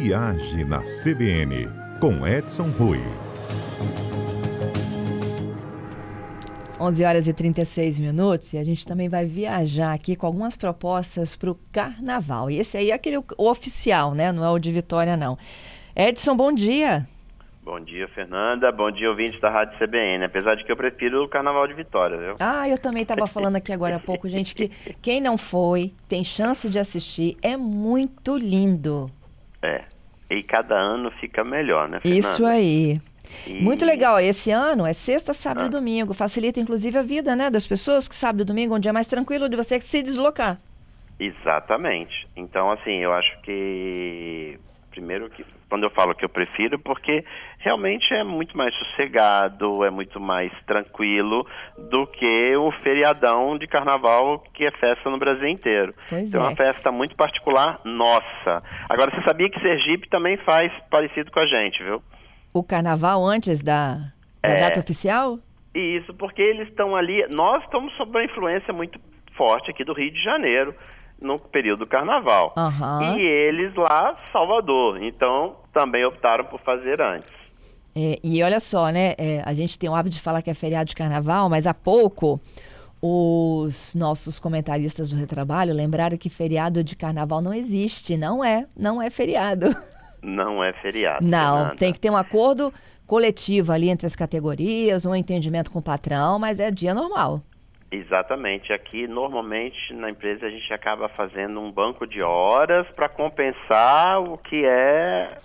Viagem na CBN, com Edson Rui. 11 horas e 36 minutos e a gente também vai viajar aqui com algumas propostas para o carnaval. E esse aí é aquele o oficial, né? Não é o de Vitória, não. Edson, bom dia. Bom dia, Fernanda. Bom dia, ouvintes da Rádio CBN. Apesar de que eu prefiro o Carnaval de Vitória, viu? Ah, eu também estava falando aqui agora há pouco, gente, que quem não foi tem chance de assistir. É muito lindo. É. E cada ano fica melhor, né, Fernanda? Isso aí. E... Muito legal. Esse ano é sexta, sábado ah. e domingo. Facilita, inclusive, a vida né, das pessoas, porque sábado e domingo é um dia mais tranquilo de você se deslocar. Exatamente. Então, assim, eu acho que primeiro que quando eu falo que eu prefiro, porque realmente é muito mais sossegado, é muito mais tranquilo do que o feriadão de carnaval que é festa no Brasil inteiro. Pois então é uma festa muito particular nossa. Agora você sabia que Sergipe também faz parecido com a gente, viu? O carnaval antes da, da é, data oficial? Isso, porque eles estão ali, nós estamos sob uma influência muito forte aqui do Rio de Janeiro no período do carnaval. Uhum. E eles lá, Salvador. Então, também optaram por fazer antes. É, e olha só, né? É, a gente tem o hábito de falar que é feriado de carnaval, mas há pouco os nossos comentaristas do Retrabalho lembraram que feriado de carnaval não existe. Não é, não é feriado. Não é feriado. Não, Fernanda. tem que ter um acordo coletivo ali entre as categorias, um entendimento com o patrão, mas é dia normal. Exatamente. Aqui, normalmente, na empresa, a gente acaba fazendo um banco de horas para compensar o que é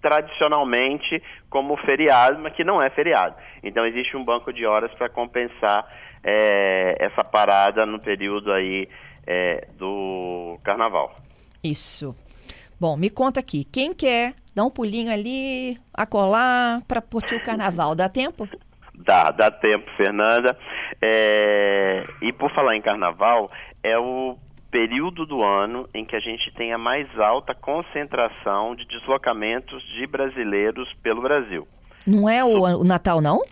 tradicionalmente como feriado, mas que não é feriado. Então, existe um banco de horas para compensar é, essa parada no período aí é, do carnaval. Isso. Bom, me conta aqui, quem quer dar um pulinho ali, acolar para curtir o carnaval, dá tempo? Dá, dá tempo, Fernanda. É, e por falar em carnaval, é o período do ano em que a gente tem a mais alta concentração de deslocamentos de brasileiros pelo Brasil. Não é o, o Natal, não?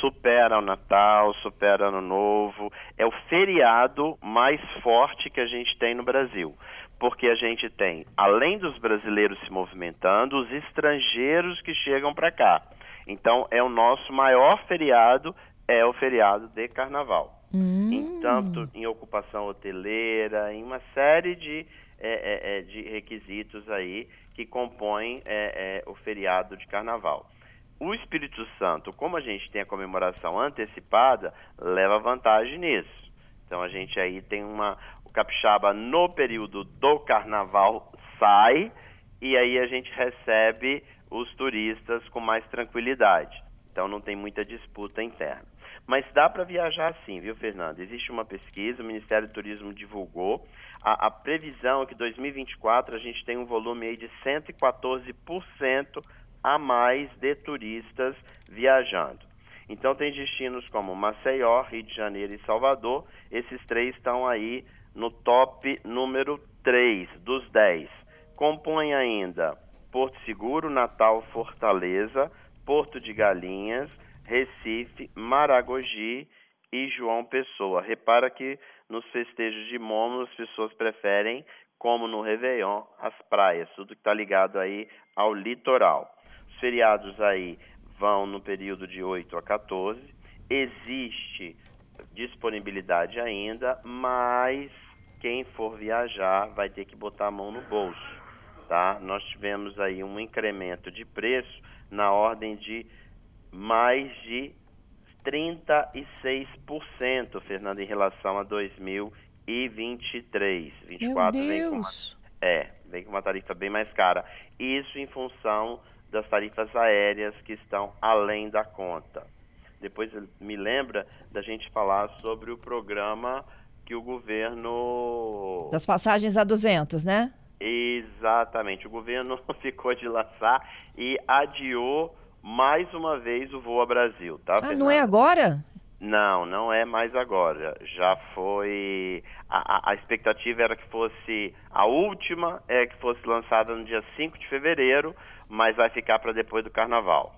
Supera o Natal, supera o Ano Novo. É o feriado mais forte que a gente tem no Brasil. Porque a gente tem, além dos brasileiros se movimentando, os estrangeiros que chegam para cá. Então, é o nosso maior feriado, é o feriado de carnaval. Hum. Em tanto em ocupação hoteleira, em uma série de, é, é, é de requisitos aí que compõem é, é, o feriado de carnaval. O Espírito Santo, como a gente tem a comemoração antecipada, leva vantagem nisso. Então a gente aí tem uma. O capixaba no período do carnaval sai e aí a gente recebe os turistas com mais tranquilidade. Então não tem muita disputa interna. Mas dá para viajar sim, viu, Fernando? Existe uma pesquisa, o Ministério do Turismo divulgou. A, a previsão é que 2024 a gente tem um volume aí de 114% a mais de turistas viajando. Então tem destinos como Maceió, Rio de Janeiro e Salvador. Esses três estão aí no top número 3 dos 10. Compõe ainda Porto Seguro, Natal, Fortaleza, Porto de Galinhas, Recife, Maragogi e João Pessoa. Repara que nos festejos de Momo as pessoas preferem, como no Réveillon, as praias, tudo que está ligado aí ao litoral. Os feriados aí vão no período de 8 a 14. Existe disponibilidade ainda, mas quem for viajar vai ter que botar a mão no bolso tá? Nós tivemos aí um incremento de preço na ordem de mais de 36%, Fernando, em relação a 2023. 24 Meu vem com uma, é, vem com uma tarifa bem mais cara. Isso em função das tarifas aéreas que estão além da conta. Depois me lembra da gente falar sobre o programa que o governo das passagens a 200, né? Exatamente. O governo ficou de lançar e adiou mais uma vez o voo a Brasil, tá? Ah, não é agora? Não, não é mais agora. Já foi. A, a, expectativa era que fosse. A última é que fosse lançada no dia 5 de fevereiro, mas vai ficar para depois do carnaval.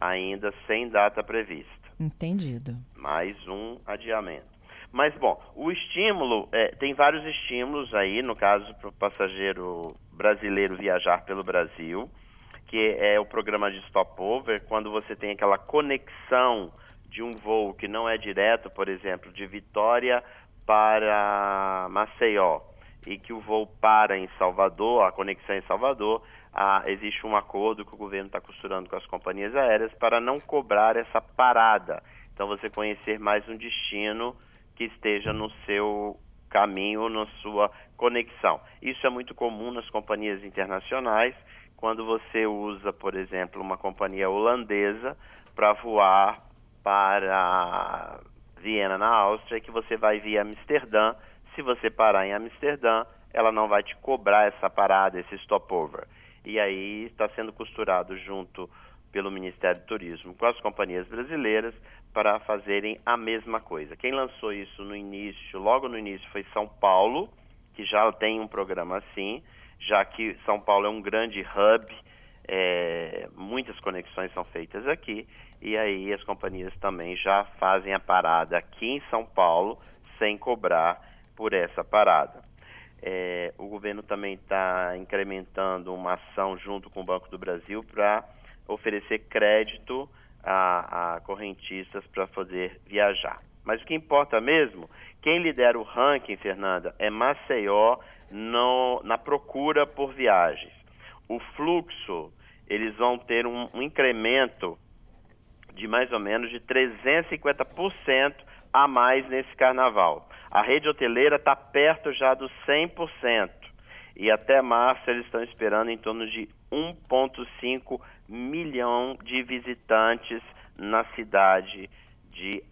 Ainda sem data prevista. Entendido. Mais um adiamento. Mas, bom, o estímulo, é, tem vários estímulos aí, no caso, para o passageiro brasileiro viajar pelo Brasil, que é o programa de stopover, quando você tem aquela conexão de um voo que não é direto, por exemplo, de Vitória para Maceió, e que o voo para em Salvador, a conexão em Salvador, ah, existe um acordo que o governo está costurando com as companhias aéreas para não cobrar essa parada. Então, você conhecer mais um destino que esteja no seu caminho, na sua conexão. Isso é muito comum nas companhias internacionais, quando você usa, por exemplo, uma companhia holandesa para voar para Viena, na Áustria, que você vai via Amsterdã. Se você parar em Amsterdã, ela não vai te cobrar essa parada, esse stopover. E aí está sendo costurado junto pelo Ministério do Turismo com as companhias brasileiras para fazerem a mesma coisa. Quem lançou isso no início, logo no início, foi São Paulo, que já tem um programa assim, já que São Paulo é um grande hub, é, muitas conexões são feitas aqui, e aí as companhias também já fazem a parada aqui em São Paulo sem cobrar por essa parada. É, o governo também está incrementando uma ação junto com o Banco do Brasil para oferecer crédito a, a correntistas para poder viajar. Mas o que importa mesmo, quem lidera o ranking, Fernanda, é Maceió no, na procura por viagens. O fluxo, eles vão ter um, um incremento de mais ou menos de 350% a mais nesse carnaval. A rede hoteleira está perto já dos 100%. E até março eles estão esperando em torno de 1,5 milhão de visitantes na cidade de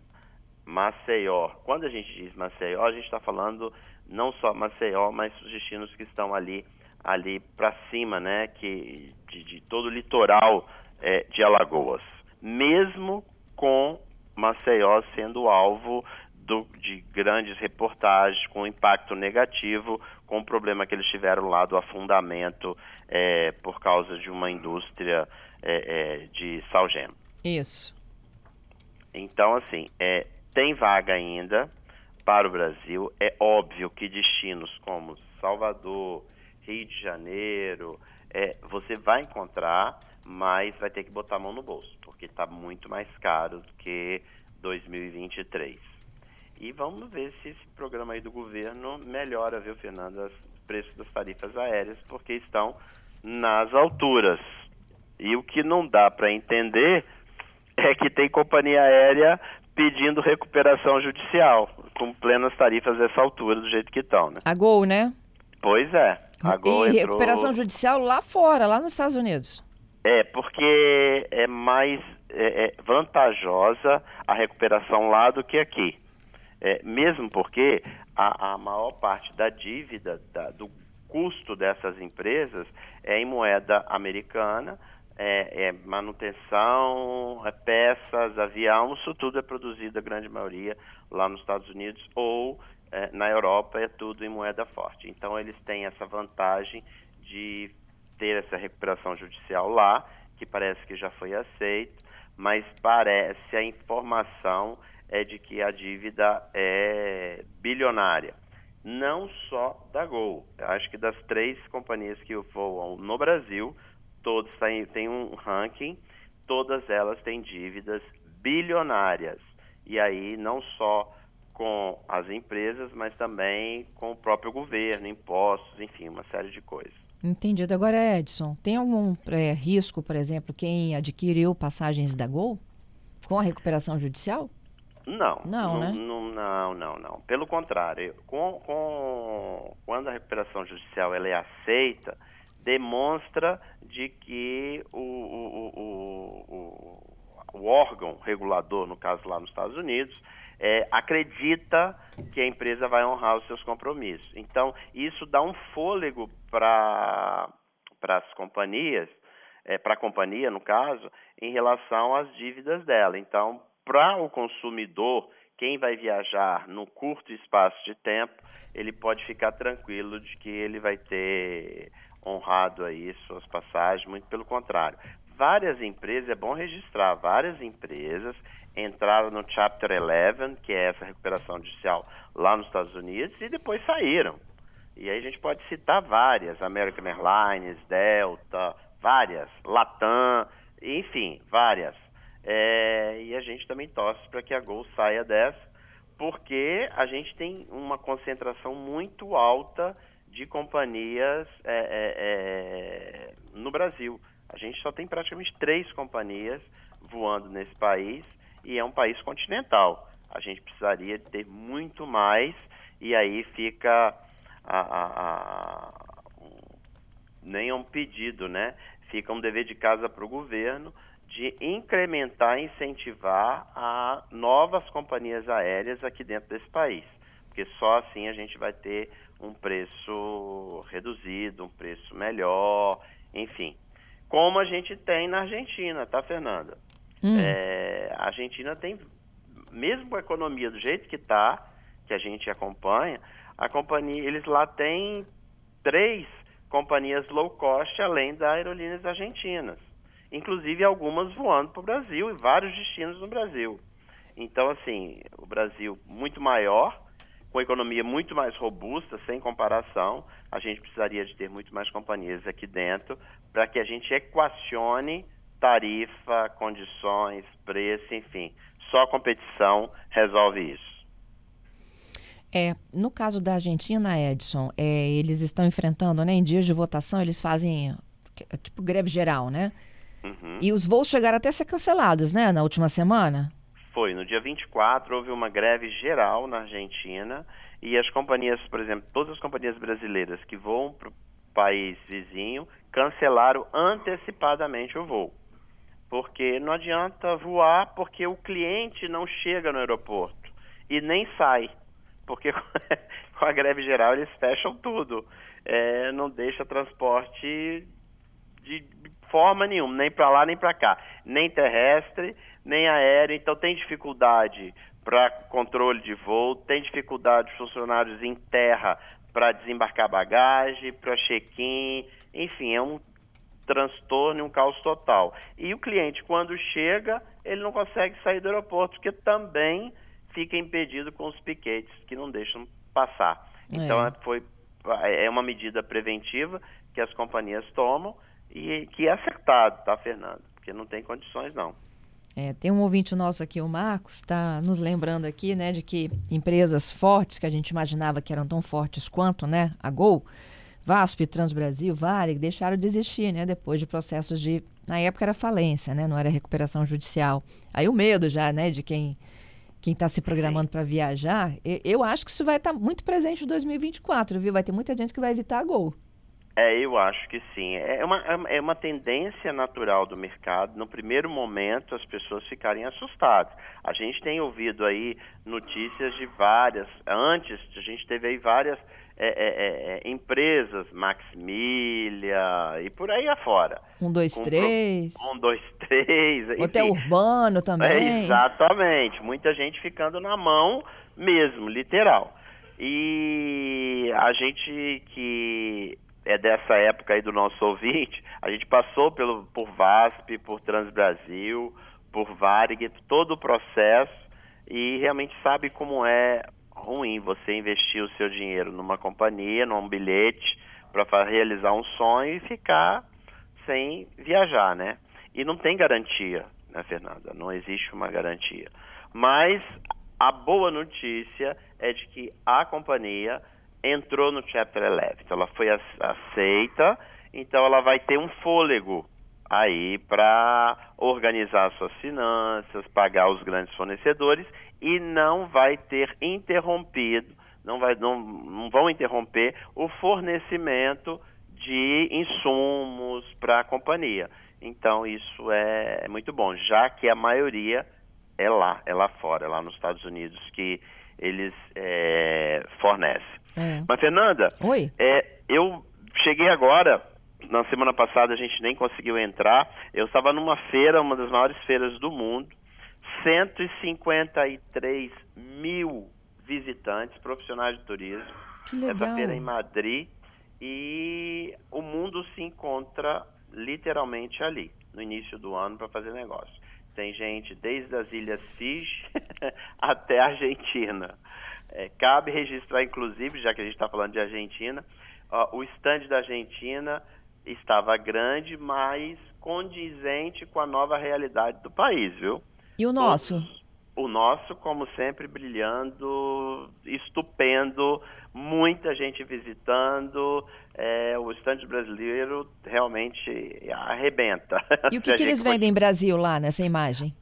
Maceió. Quando a gente diz Maceió, a gente está falando não só Maceió, mas os destinos que estão ali ali para cima, né, que de, de todo o litoral é, de Alagoas. Mesmo com Maceió sendo alvo do, de grandes reportagens com impacto negativo, com o problema que eles tiveram lá do afundamento é, por causa de uma indústria é, é, de salgema. Isso. Então, assim, é, tem vaga ainda para o Brasil. É óbvio que destinos como Salvador, Rio de Janeiro, é, você vai encontrar, mas vai ter que botar a mão no bolso, porque está muito mais caro do que 2023. E vamos ver se esse programa aí do governo melhora, viu, Fernanda, os preços das tarifas aéreas, porque estão nas alturas. E o que não dá para entender é que tem companhia aérea pedindo recuperação judicial, com plenas tarifas dessa altura, do jeito que estão, né? A Gol, né? Pois é. A Gol e entrou... recuperação judicial lá fora, lá nos Estados Unidos. É, porque é mais é, é vantajosa a recuperação lá do que aqui. É, mesmo porque a, a, maior parte da dívida, da, do custo dessas empresas é em moeda americana, é, é manutenção, é peças, avião, isso tudo é produzido, a grande maioria, lá nos Estados Unidos ou é, na Europa é tudo em moeda forte. Então eles têm essa vantagem de ter essa recuperação judicial lá, que parece que já foi aceito, mas parece a informação é de que a dívida é bilionária. Não só da Gol. Acho que das três companhias que voam no Brasil, todos têm um ranking, todas elas têm dívidas bilionárias. E aí não só com as empresas, mas também com o próprio governo, impostos, enfim, uma série de coisas. Entendido. Agora, Edson, tem algum é, risco, por exemplo, quem adquiriu passagens da Gol com a recuperação judicial? Não. Não, não né? Não, não, não, não. Pelo contrário, com, com, quando a recuperação judicial ela é aceita, demonstra de que o, o, o, o, órgão regulador, no caso lá nos Estados Unidos, é, acredita que a empresa vai honrar os seus compromissos. Então, isso dá um fôlego para as companhias, é, para a companhia, no caso, em relação às dívidas dela. Então, para o consumidor, quem vai viajar no curto espaço de tempo, ele pode ficar tranquilo de que ele vai ter honrado aí suas passagens, muito pelo contrário. várias empresas, é bom registrar, várias empresas entraram no Chapter 11, que é essa recuperação judicial lá nos Estados Unidos, e depois saíram. E aí a gente pode citar várias, American Airlines, Delta, várias, Latam, enfim, várias. É, e a gente também torce para que a Gol saia dessa, porque a gente tem uma concentração muito alta de companhias é, é, é, no Brasil. A gente só tem praticamente três companhias voando nesse país e é um país continental. A gente precisaria ter muito mais e aí fica a, a, a, nem é um pedido, né? Fica um dever de casa para o governo de incrementar, incentivar a novas companhias aéreas aqui dentro desse país, porque só assim a gente vai ter um preço reduzido, um preço melhor, enfim. Como a gente tem na Argentina, tá, Fernanda? Hum. É, a Argentina tem, mesmo com a economia do jeito que está, que a gente acompanha, a companhia, eles lá têm três companhias low cost além das aerolíneas argentinas, inclusive algumas voando para o Brasil e vários destinos no Brasil. Então, assim, o Brasil muito maior, com economia muito mais robusta, sem comparação, a gente precisaria de ter muito mais companhias aqui dentro para que a gente equacione tarifa, condições, preço, enfim. Só a competição resolve isso. É, no caso da Argentina, Edson, é, eles estão enfrentando, né, em dias de votação, eles fazem é, tipo greve geral, né? Uhum. E os voos chegaram até a ser cancelados, né, na última semana? Foi, no dia 24 houve uma greve geral na Argentina e as companhias, por exemplo, todas as companhias brasileiras que voam para o país vizinho cancelaram antecipadamente o voo. Porque não adianta voar porque o cliente não chega no aeroporto e nem sai porque com a greve geral eles fecham tudo. É, não deixa transporte de forma nenhuma, nem para lá nem para cá, nem terrestre, nem aéreo. Então tem dificuldade para controle de voo, tem dificuldade de funcionários em terra para desembarcar bagagem, para check-in, enfim, é um transtorno e um caos total. E o cliente, quando chega, ele não consegue sair do aeroporto, porque também fica impedido com os piquetes que não deixam passar. Então é. foi é uma medida preventiva que as companhias tomam e que é acertado, tá, Fernando? Porque não tem condições não. É, tem um ouvinte nosso aqui, o Marcos, está nos lembrando aqui, né, de que empresas fortes que a gente imaginava que eram tão fortes quanto, né, a Gol, Vasp, Transbrasil, Vale, deixaram de existir, né, depois de processos de, na época era falência, né, não era recuperação judicial. Aí o medo já, né, de quem quem está se programando para viajar, eu acho que isso vai estar tá muito presente em 2024, viu? Vai ter muita gente que vai evitar a Gol. É, eu acho que sim. É uma, é uma tendência natural do mercado, no primeiro momento, as pessoas ficarem assustadas. A gente tem ouvido aí notícias de várias, antes a gente teve aí várias é, é, é, é, empresas, Maximilia e por aí afora. Um, dois, três. Um, dois, três. Hotel urbano também. É, exatamente. Muita gente ficando na mão mesmo, literal. E a gente que é dessa época aí do nosso ouvinte, a gente passou pelo, por VASP, por Transbrasil, por Varig, todo o processo e realmente sabe como é ruim você investir o seu dinheiro numa companhia, num bilhete, para realizar um sonho e ficar sem viajar, né? E não tem garantia, né, Fernanda? Não existe uma garantia. Mas a boa notícia é de que a companhia entrou no Chapter 11. Então ela foi aceita, então ela vai ter um fôlego aí para organizar suas finanças, pagar os grandes fornecedores e não vai ter interrompido, não, vai, não, não vão interromper o fornecimento de insumos para a companhia. Então isso é muito bom, já que a maioria é lá, é lá fora, é lá nos Estados Unidos que eles é, fornecem. É. Mas Fernanda, Oi. É, eu cheguei agora na semana passada a gente nem conseguiu entrar. Eu estava numa feira, uma das maiores feiras do mundo, 153 mil visitantes, profissionais de turismo. Que legal. Essa feira é em Madrid e o mundo se encontra literalmente ali, no início do ano para fazer negócio. Tem gente desde as Ilhas Fiji até a Argentina. É, cabe registrar, inclusive, já que a gente está falando de Argentina, ó, o estande da Argentina estava grande, mas condizente com a nova realidade do país, viu? E o nosso? Todos, o nosso, como sempre, brilhando, estupendo, muita gente visitando. É, o estande brasileiro realmente arrebenta. E o que, que eles vendem em Brasil lá nessa imagem?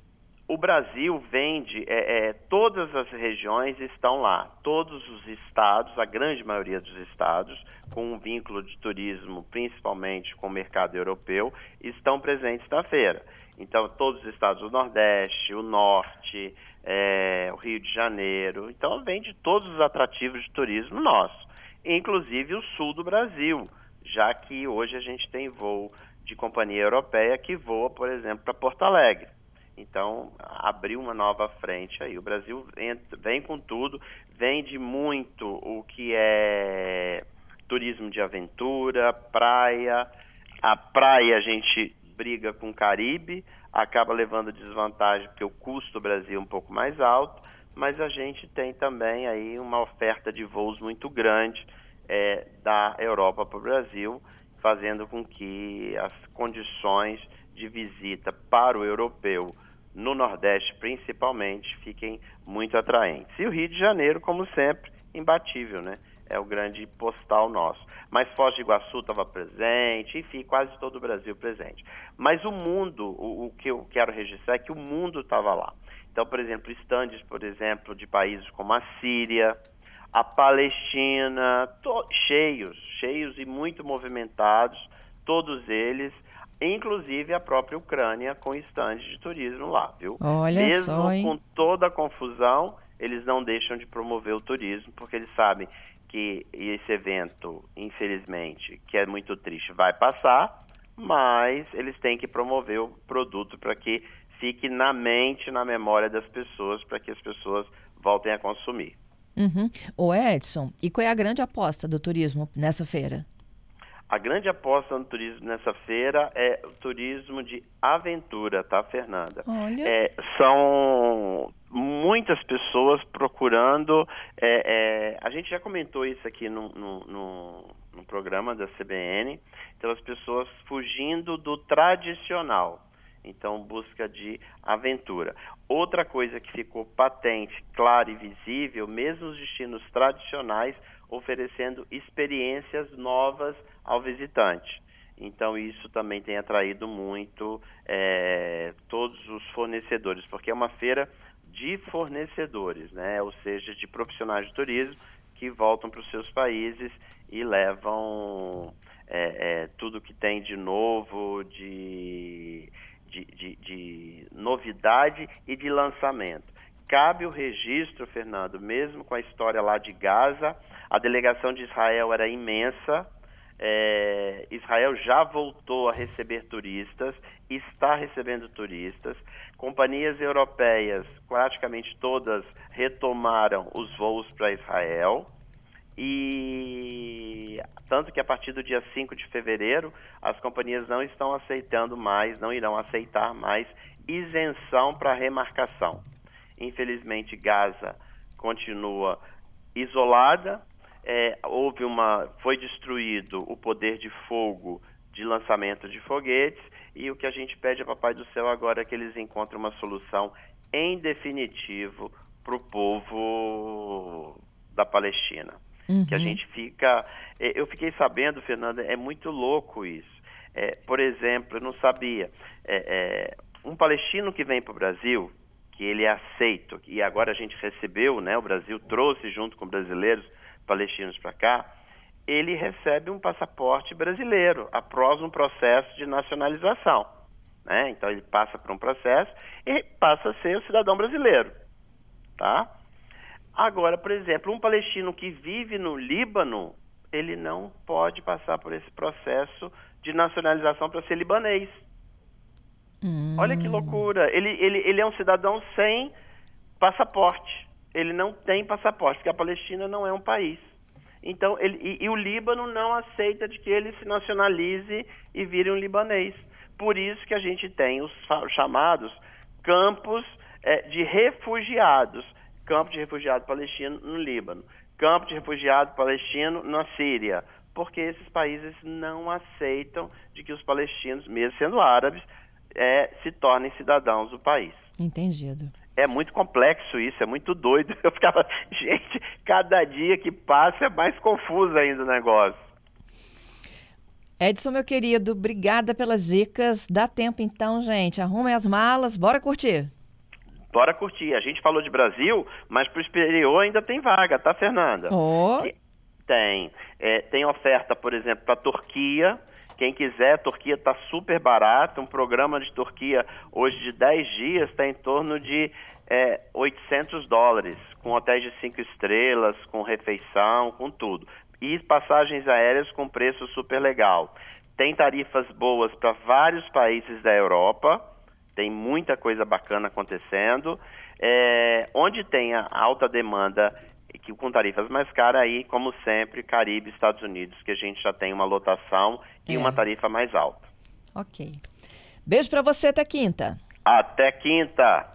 O Brasil vende, é, é, todas as regiões estão lá, todos os estados, a grande maioria dos estados, com um vínculo de turismo, principalmente com o mercado europeu, estão presentes na feira. Então, todos os estados do Nordeste, o Norte, é, o Rio de Janeiro. Então, vem de todos os atrativos de turismo nosso, inclusive o sul do Brasil, já que hoje a gente tem voo de companhia europeia que voa, por exemplo, para Porto Alegre. Então, abriu uma nova frente aí. O Brasil vem com tudo, vende muito o que é turismo de aventura, praia. A praia a gente briga com o Caribe, acaba levando desvantagem porque o custo do Brasil é um pouco mais alto, mas a gente tem também aí uma oferta de voos muito grande é, da Europa para o Brasil, fazendo com que as condições de visita para o europeu no Nordeste principalmente fiquem muito atraentes. E o Rio de Janeiro, como sempre, imbatível, né? é o grande postal nosso. Mas Foz do Iguaçu estava presente, enfim, quase todo o Brasil presente. Mas o mundo, o, o que eu quero registrar é que o mundo estava lá. Então, por exemplo, estandes, por exemplo, de países como a Síria, a Palestina, cheios, cheios e muito movimentados, todos eles, inclusive a própria Ucrânia com estandes de turismo lá, viu? Olha Mesmo só, hein? com toda a confusão, eles não deixam de promover o turismo, porque eles sabem que esse evento, infelizmente, que é muito triste, vai passar, mas eles têm que promover o produto para que fique na mente, na memória das pessoas, para que as pessoas voltem a consumir. Uhum. O Edson, e qual é a grande aposta do turismo nessa feira? A grande aposta no turismo nessa feira é o turismo de aventura, tá, Fernanda? Olha. É, são muitas pessoas procurando. É, é, a gente já comentou isso aqui no, no, no, no, programa da CBN. Então, as pessoas fugindo do tradicional. Então, busca de aventura. Outra coisa que ficou patente, clara e visível, mesmo os destinos tradicionais oferecendo experiências novas ao visitante. Então, isso também tem atraído muito é, todos os fornecedores, porque é uma feira de fornecedores, né? ou seja, de profissionais de turismo que voltam para os seus países e levam é, é, tudo que tem de novo, de, de, de, de novidade e de lançamento. Cabe o registro, Fernando, mesmo com a história lá de Gaza, a delegação de Israel era imensa, é, Israel já voltou a receber turistas, está recebendo turistas. Companhias europeias, praticamente todas, retomaram os voos para Israel. E tanto que a partir do dia 5 de fevereiro, as companhias não estão aceitando mais, não irão aceitar mais isenção para remarcação. Infelizmente, Gaza continua isolada, é, houve uma, foi destruído o poder de fogo de lançamento de foguetes e o que a gente pede a Papai do Céu agora é que eles encontrem uma solução em definitivo para o povo da Palestina. Uhum. Que a gente fica. É, eu fiquei sabendo, Fernanda, é muito louco isso. É, por exemplo, eu não sabia. É, é um palestino que vem para o Brasil, que ele é aceito, e agora a gente recebeu, né, o Brasil trouxe junto com brasileiros palestinos para cá, ele recebe um passaporte brasileiro após um processo de nacionalização. Né? Então ele passa por um processo e passa a ser o cidadão brasileiro. Tá? Agora, por exemplo, um palestino que vive no Líbano, ele não pode passar por esse processo de nacionalização para ser libanês. Hum. Olha que loucura. Ele, ele, ele é um cidadão sem passaporte ele não tem passaporte, porque a Palestina não é um país. Então, ele, e, e, o Líbano não aceita de que ele se nacionalize e vire um libanês. Por isso que a gente tem os chamados campos é, de refugiados, campo de refugiado palestino no Líbano, campo de refugiado palestino na Síria, porque esses países não aceitam de que os palestinos, mesmo sendo árabes, é, se tornem cidadãos do país. Entendido. É muito complexo isso, é muito doido. Eu ficava, gente, cada dia que passa é mais confuso ainda o negócio. Edson, meu querido, obrigada pelas dicas. Dá tempo então, gente. Arrumem as malas, bora curtir. Bora curtir. A gente falou de Brasil, mas para o exterior ainda tem vaga, tá, Fernanda? Oh. Tem. É, tem oferta, por exemplo, para a Turquia. Quem quiser, Turquia está super barata. Um programa de Turquia hoje de 10 dias está em torno de é, 800 dólares, com hotéis de 5 estrelas, com refeição, com tudo. E passagens aéreas com preço super legal. Tem tarifas boas para vários países da Europa, tem muita coisa bacana acontecendo. É, onde tem a alta demanda que com tarifas mais caras aí, como sempre, Caribe, Estados Unidos, que a gente já tem uma lotação e é. uma tarifa mais alta. Ok. Beijo para você até quinta. Até quinta.